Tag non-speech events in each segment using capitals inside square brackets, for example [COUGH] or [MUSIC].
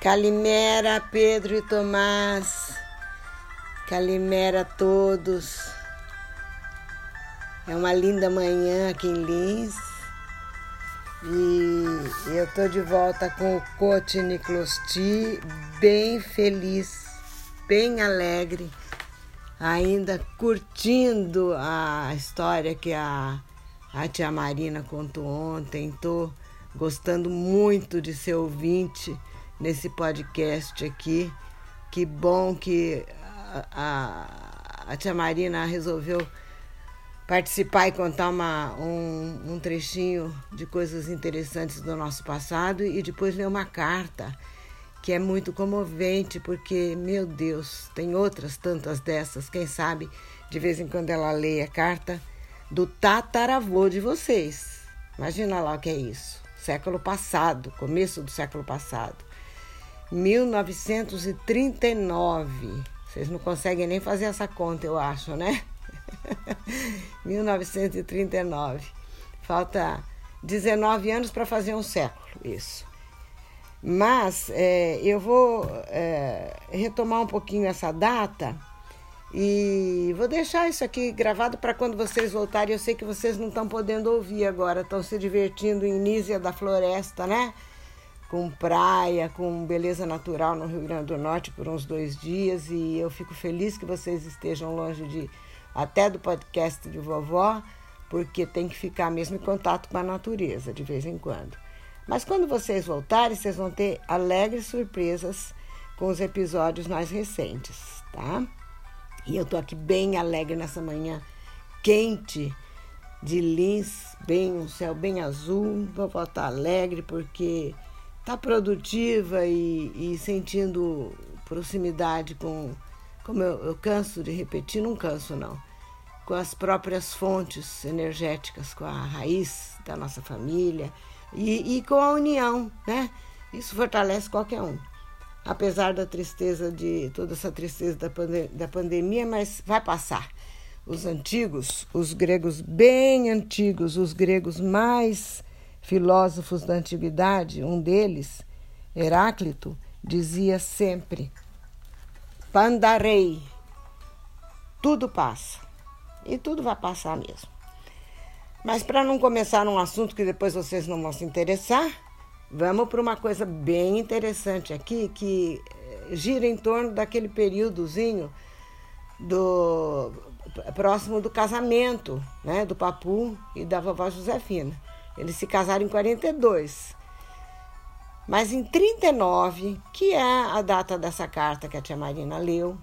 Calimera, Pedro e Tomás. Calimera a todos. É uma linda manhã aqui em Lins. E eu tô de volta com o coach Niclosti, bem feliz, bem alegre, ainda curtindo a história que a, a tia Marina contou ontem. Tô gostando muito de ser ouvinte nesse podcast aqui. Que bom que a, a, a tia Marina resolveu participar e contar uma, um, um trechinho de coisas interessantes do nosso passado e depois ler uma carta que é muito comovente, porque, meu Deus, tem outras tantas dessas. Quem sabe de vez em quando ela lê a carta do tataravô de vocês. Imagina lá o que é isso. Século passado, começo do século passado. 1939. Vocês não conseguem nem fazer essa conta, eu acho, né? [LAUGHS] 1939. Falta 19 anos para fazer um século, isso. Mas é, eu vou é, retomar um pouquinho essa data e vou deixar isso aqui gravado para quando vocês voltarem. Eu sei que vocês não estão podendo ouvir agora, estão se divertindo em Nízia da Floresta, né? Com praia, com beleza natural no Rio Grande do Norte por uns dois dias e eu fico feliz que vocês estejam longe de até do podcast de vovó, porque tem que ficar mesmo em contato com a natureza de vez em quando. Mas quando vocês voltarem, vocês vão ter alegres surpresas com os episódios mais recentes, tá? E eu tô aqui bem alegre nessa manhã quente de Lins, bem um céu bem azul. Vou voltar alegre porque tá produtiva e, e sentindo proximidade com, como eu, eu canso de repetir, não canso não, com as próprias fontes energéticas, com a raiz da nossa família e, e com a união, né? Isso fortalece qualquer um. Apesar da tristeza de toda essa tristeza da, da pandemia, mas vai passar. Os antigos, os gregos bem antigos, os gregos mais filósofos da antiguidade, um deles, Heráclito, dizia sempre: Pandarei, tudo passa. E tudo vai passar mesmo. Mas para não começar num assunto que depois vocês não vão se interessar, vamos para uma coisa bem interessante aqui que eh, gira em torno daquele períodozinho do próximo do casamento, né, do Papu e da vovó Josefina. Eles se casaram em 42. Mas em 39, que é a data dessa carta que a tia Marina leu,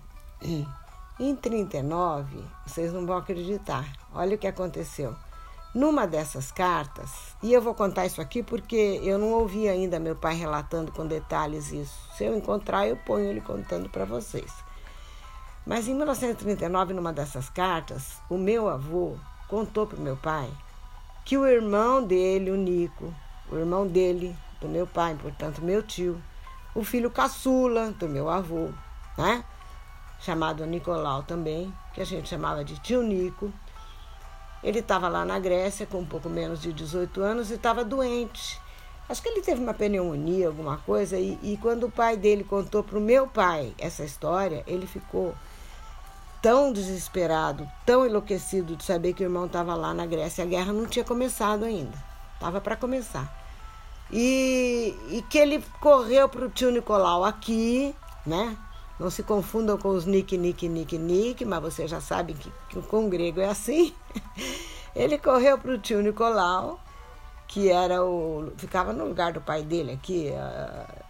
em 39, vocês não vão acreditar. Olha o que aconteceu. Numa dessas cartas, e eu vou contar isso aqui porque eu não ouvi ainda meu pai relatando com detalhes isso. Se eu encontrar, eu ponho ele contando para vocês. Mas em 1939, numa dessas cartas, o meu avô contou para o meu pai que o irmão dele, o Nico, o irmão dele, do meu pai, portanto, meu tio, o filho caçula do meu avô, né? Chamado Nicolau também, que a gente chamava de tio Nico. Ele estava lá na Grécia com um pouco menos de 18 anos e estava doente. Acho que ele teve uma pneumonia, alguma coisa, e, e quando o pai dele contou para o meu pai essa história, ele ficou tão desesperado, tão enlouquecido de saber que o irmão estava lá na Grécia. A guerra não tinha começado ainda, estava para começar. E, e, que ele correu para o tio Nicolau aqui, né? Não se confundam com os Nick, Nick, Nick, Nick, mas você já sabe que, que com o grego é assim. [LAUGHS] Ele correu para o tio Nicolau, que era o. ficava no lugar do pai dele aqui, uh,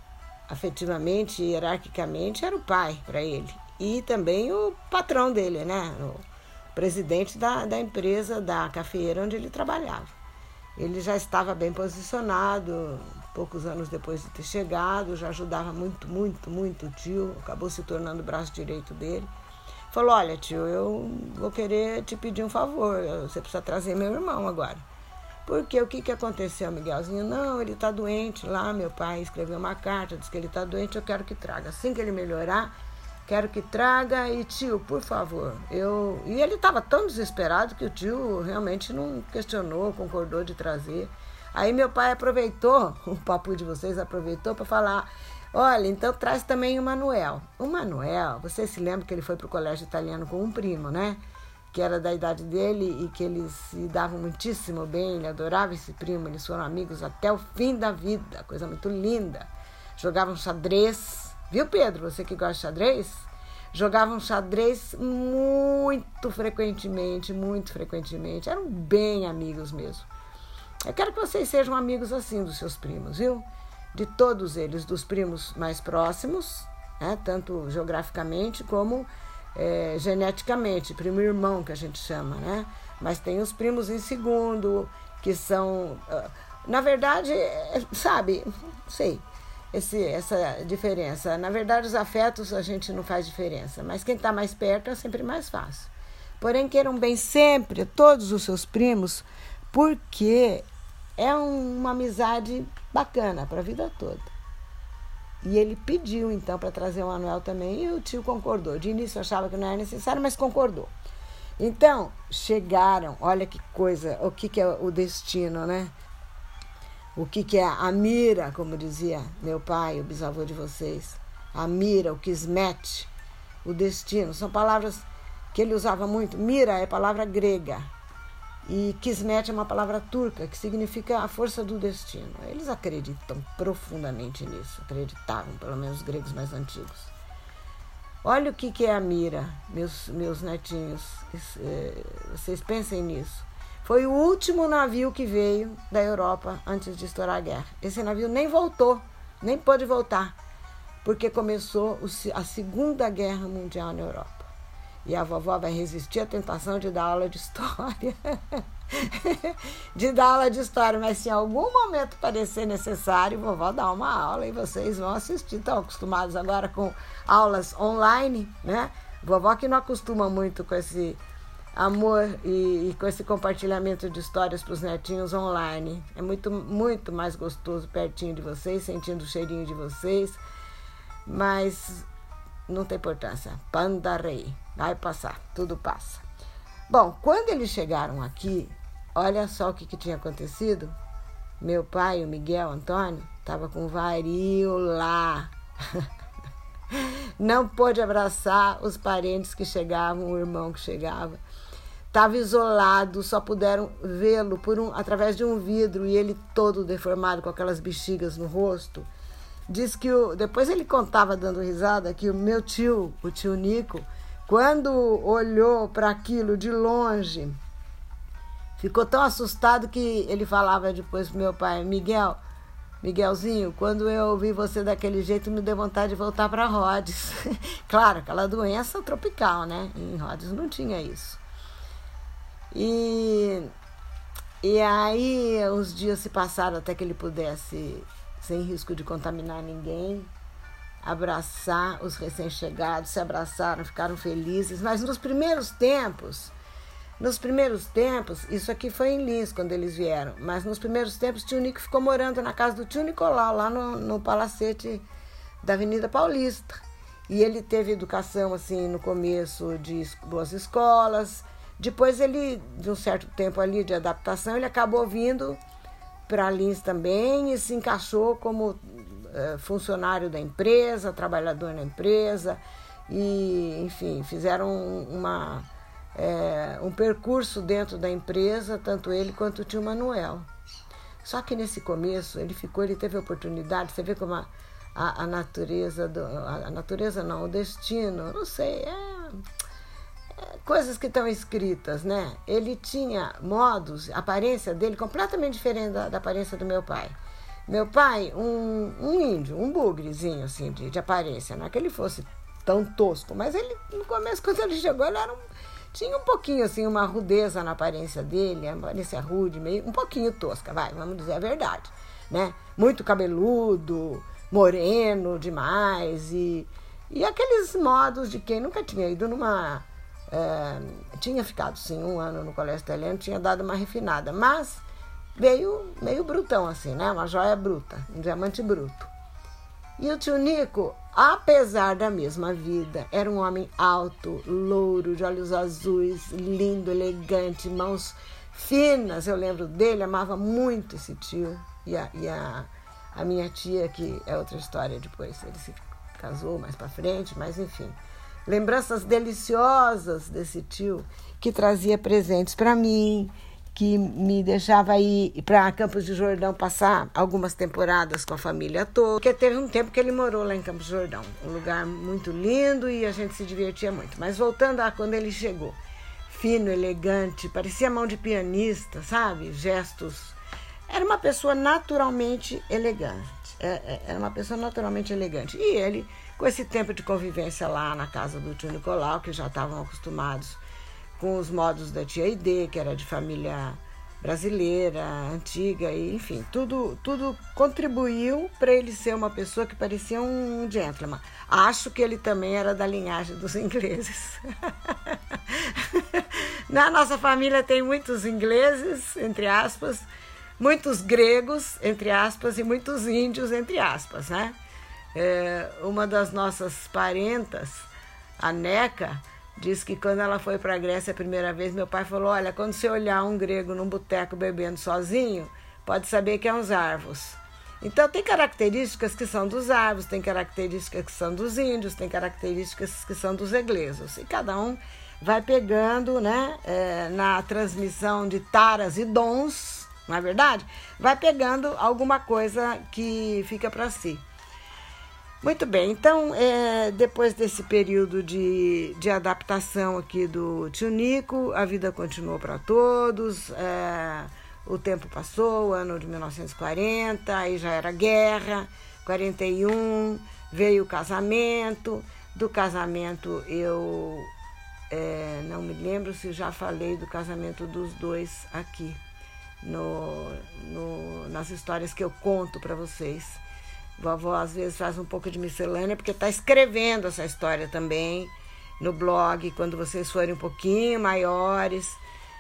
afetivamente, hierarquicamente, era o pai para ele e também o patrão dele, né? O presidente da, da empresa, da cafeeira onde ele trabalhava. Ele já estava bem posicionado, poucos anos depois de ter chegado, já ajudava muito, muito, muito o tio, acabou se tornando o braço direito dele. Falou: Olha, tio, eu vou querer te pedir um favor, você precisa trazer meu irmão agora. Porque o que, que aconteceu, Miguelzinho? Não, ele está doente lá, meu pai escreveu uma carta, disse que ele está doente, eu quero que traga. Assim que ele melhorar, Quero que traga e tio, por favor. Eu e ele estava tão desesperado que o tio realmente não questionou, concordou de trazer. Aí meu pai aproveitou, [LAUGHS] o papo de vocês aproveitou para falar: Olha, então traz também o Manuel. O Manuel, você se lembra que ele foi para o colégio italiano com um primo, né? Que era da idade dele e que eles se davam muitíssimo bem, ele adorava esse primo, eles foram amigos até o fim da vida, coisa muito linda. Jogavam xadrez, viu Pedro, você que gosta de xadrez? Jogavam xadrez muito frequentemente, muito frequentemente, eram bem amigos mesmo. Eu quero que vocês sejam amigos assim dos seus primos, viu? de todos eles, dos primos mais próximos, né, tanto geograficamente como é, geneticamente, primo irmão que a gente chama, né? Mas tem os primos em segundo, que são. Ah, na verdade, é, sabe, sei, esse, essa diferença. Na verdade, os afetos a gente não faz diferença, mas quem está mais perto é sempre mais fácil. Porém, queiram bem sempre todos os seus primos, porque é uma amizade bacana para a vida toda. E ele pediu então para trazer o Manuel também e o tio concordou. De início achava que não era necessário, mas concordou. Então, chegaram, olha que coisa, o que, que é o destino, né? O que, que é a mira, como dizia meu pai, o bisavô de vocês. A mira, o kismet, o destino. São palavras que ele usava muito. Mira é palavra grega. E Kismet é uma palavra turca que significa a força do destino. Eles acreditam profundamente nisso, acreditavam, pelo menos os gregos mais antigos. Olha o que, que é a mira, meus, meus netinhos, eh, vocês pensem nisso. Foi o último navio que veio da Europa antes de estourar a guerra. Esse navio nem voltou, nem pôde voltar, porque começou a Segunda Guerra Mundial na Europa. E a vovó vai resistir à tentação de dar aula de história. [LAUGHS] de dar aula de história, mas se em algum momento parecer necessário, vovó dá uma aula e vocês vão assistir. Estão acostumados agora com aulas online, né? Vovó que não acostuma muito com esse amor e, e com esse compartilhamento de histórias para os netinhos online. É muito, muito mais gostoso pertinho de vocês, sentindo o cheirinho de vocês. Mas não tem importância. Panda rei. Vai passar, tudo passa. Bom, quando eles chegaram aqui, olha só o que, que tinha acontecido. Meu pai, o Miguel Antônio, estava com varíola. [LAUGHS] Não pôde abraçar os parentes que chegavam, o irmão que chegava. Estava isolado, só puderam vê-lo por um, através de um vidro e ele todo deformado, com aquelas bexigas no rosto. Diz que o, depois ele contava dando risada que o meu tio, o tio Nico, quando olhou para aquilo de longe, ficou tão assustado que ele falava depois pro meu pai, Miguel, Miguelzinho, quando eu vi você daquele jeito, me deu vontade de voltar para Rhodes. [LAUGHS] claro, aquela doença tropical, né? Em Rhodes não tinha isso. E, e aí os dias se passaram até que ele pudesse sem risco de contaminar ninguém, abraçar os recém-chegados, se abraçaram, ficaram felizes. Mas nos primeiros tempos, nos primeiros tempos, isso aqui foi em Lins quando eles vieram, mas nos primeiros tempos tio Nico ficou morando na casa do tio Nicolau, lá no, no palacete da Avenida Paulista. E ele teve educação assim no começo de duas escolas. Depois ele, de um certo tempo ali de adaptação, ele acabou vindo para Lins também e se encaixou como é, funcionário da empresa, trabalhador na empresa e, enfim, fizeram uma, é, um percurso dentro da empresa, tanto ele quanto o tio Manuel. Só que nesse começo ele ficou, ele teve oportunidade, você vê como a, a, a natureza, do, a, a natureza não, o destino, não sei, é coisas que estão escritas, né? Ele tinha modos, aparência dele completamente diferente da, da aparência do meu pai. Meu pai, um, um índio, um bugrezinho, assim, de, de aparência. Não é que ele fosse tão tosco, mas ele, no começo, [LAUGHS] quando ele chegou, ele era um, tinha um pouquinho, assim, uma rudeza na aparência dele, aparência rude, meio, um pouquinho tosca, vai, vamos dizer a verdade, né? Muito cabeludo, moreno demais e, e aqueles modos de quem nunca tinha ido numa é, tinha ficado sim um ano no colégio italiano, tinha dado uma refinada, mas veio meio brutão assim, né? Uma joia bruta, um diamante bruto. E o tio Nico, apesar da mesma vida, era um homem alto, louro, de olhos azuis, lindo, elegante, mãos finas. Eu lembro dele, amava muito esse tio e a, e a, A minha tia, que é outra história depois, ele se casou mais para frente, mas enfim. Lembranças deliciosas desse tio que trazia presentes para mim, que me deixava ir para Campos de Jordão passar algumas temporadas com a família toda. Porque teve um tempo que ele morou lá em Campos de Jordão, um lugar muito lindo e a gente se divertia muito. Mas voltando a quando ele chegou, fino, elegante, parecia mão de pianista, sabe? Gestos. Era uma pessoa naturalmente elegante. É, é, era uma pessoa naturalmente elegante. E ele, com esse tempo de convivência lá na casa do tio Nicolau, que já estavam acostumados com os modos da tia Ide, que era de família brasileira, antiga, e enfim, tudo, tudo contribuiu para ele ser uma pessoa que parecia um gentleman. Acho que ele também era da linhagem dos ingleses. [LAUGHS] Na nossa família tem muitos ingleses, entre aspas, muitos gregos, entre aspas, e muitos índios, entre aspas, né? É, uma das nossas parentas, a Neca, diz que quando ela foi para a Grécia a primeira vez, meu pai falou: Olha, quando você olhar um grego num boteco bebendo sozinho, pode saber que é uns árvores. Então, tem características que são dos árvores, tem características que são dos índios, tem características que são dos eglesos. E cada um vai pegando, né, é, na transmissão de taras e dons, não é verdade? Vai pegando alguma coisa que fica para si. Muito bem, então, é, depois desse período de, de adaptação aqui do tio Nico, a vida continuou para todos, é, o tempo passou, ano de 1940, aí já era guerra, 41, veio o casamento, do casamento eu é, não me lembro se já falei do casamento dos dois aqui, no, no nas histórias que eu conto para vocês. Vovó às vezes faz um pouco de miscelânea, porque está escrevendo essa história também no blog. Quando vocês forem um pouquinho maiores,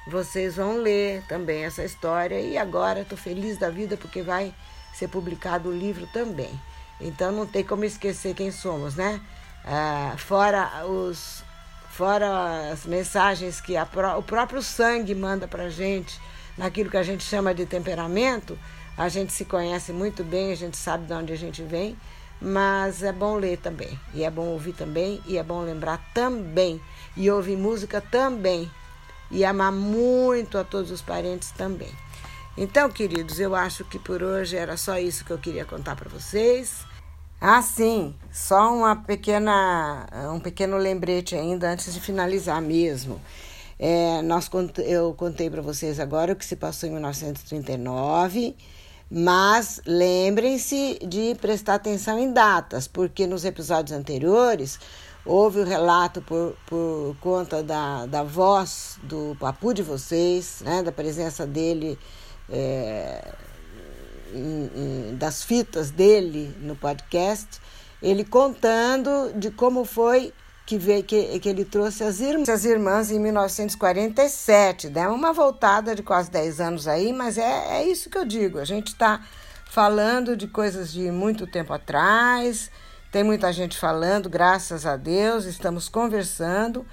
vocês vão ler também essa história. E agora estou feliz da vida porque vai ser publicado o livro também. Então não tem como esquecer quem somos, né? Ah, fora os fora as mensagens que a, o próprio sangue manda para gente, naquilo que a gente chama de temperamento, a gente se conhece muito bem, a gente sabe de onde a gente vem, mas é bom ler também, e é bom ouvir também, e é bom lembrar também, e ouvir música também, e amar muito a todos os parentes também. Então, queridos, eu acho que por hoje era só isso que eu queria contar para vocês. Ah, sim, só uma pequena, um pequeno lembrete ainda antes de finalizar mesmo. É, nós, eu contei para vocês agora o que se passou em 1939 mas lembrem-se de prestar atenção em datas, porque nos episódios anteriores houve o relato por, por conta da, da voz do papu de vocês, né, da presença dele, é, em, em, das fitas dele no podcast, ele contando de como foi que, veio, que, que ele trouxe as irmãs, as irmãs em 1947. Deu uma voltada de quase 10 anos aí, mas é, é isso que eu digo. A gente está falando de coisas de muito tempo atrás, tem muita gente falando, graças a Deus, estamos conversando.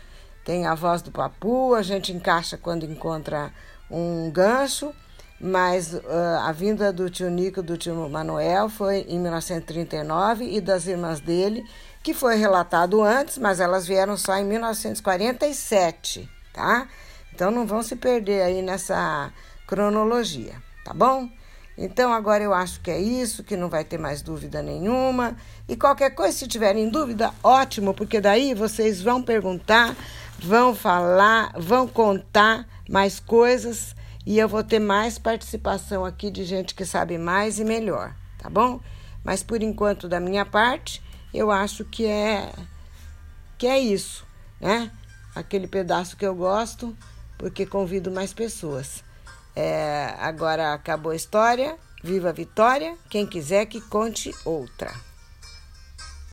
Tem a voz do papu, a gente encaixa quando encontra um gancho, mas uh, a vinda do tio Nico, do tio Manuel, foi em 1939 e das irmãs dele que foi relatado antes, mas elas vieram só em 1947, tá? Então não vão se perder aí nessa cronologia, tá bom? Então agora eu acho que é isso, que não vai ter mais dúvida nenhuma. E qualquer coisa, se tiverem dúvida, ótimo, porque daí vocês vão perguntar, vão falar, vão contar mais coisas e eu vou ter mais participação aqui de gente que sabe mais e melhor, tá bom? Mas por enquanto, da minha parte, eu acho que é que é isso, né? Aquele pedaço que eu gosto, porque convido mais pessoas. É, agora acabou a história, viva a vitória. Quem quiser que conte outra.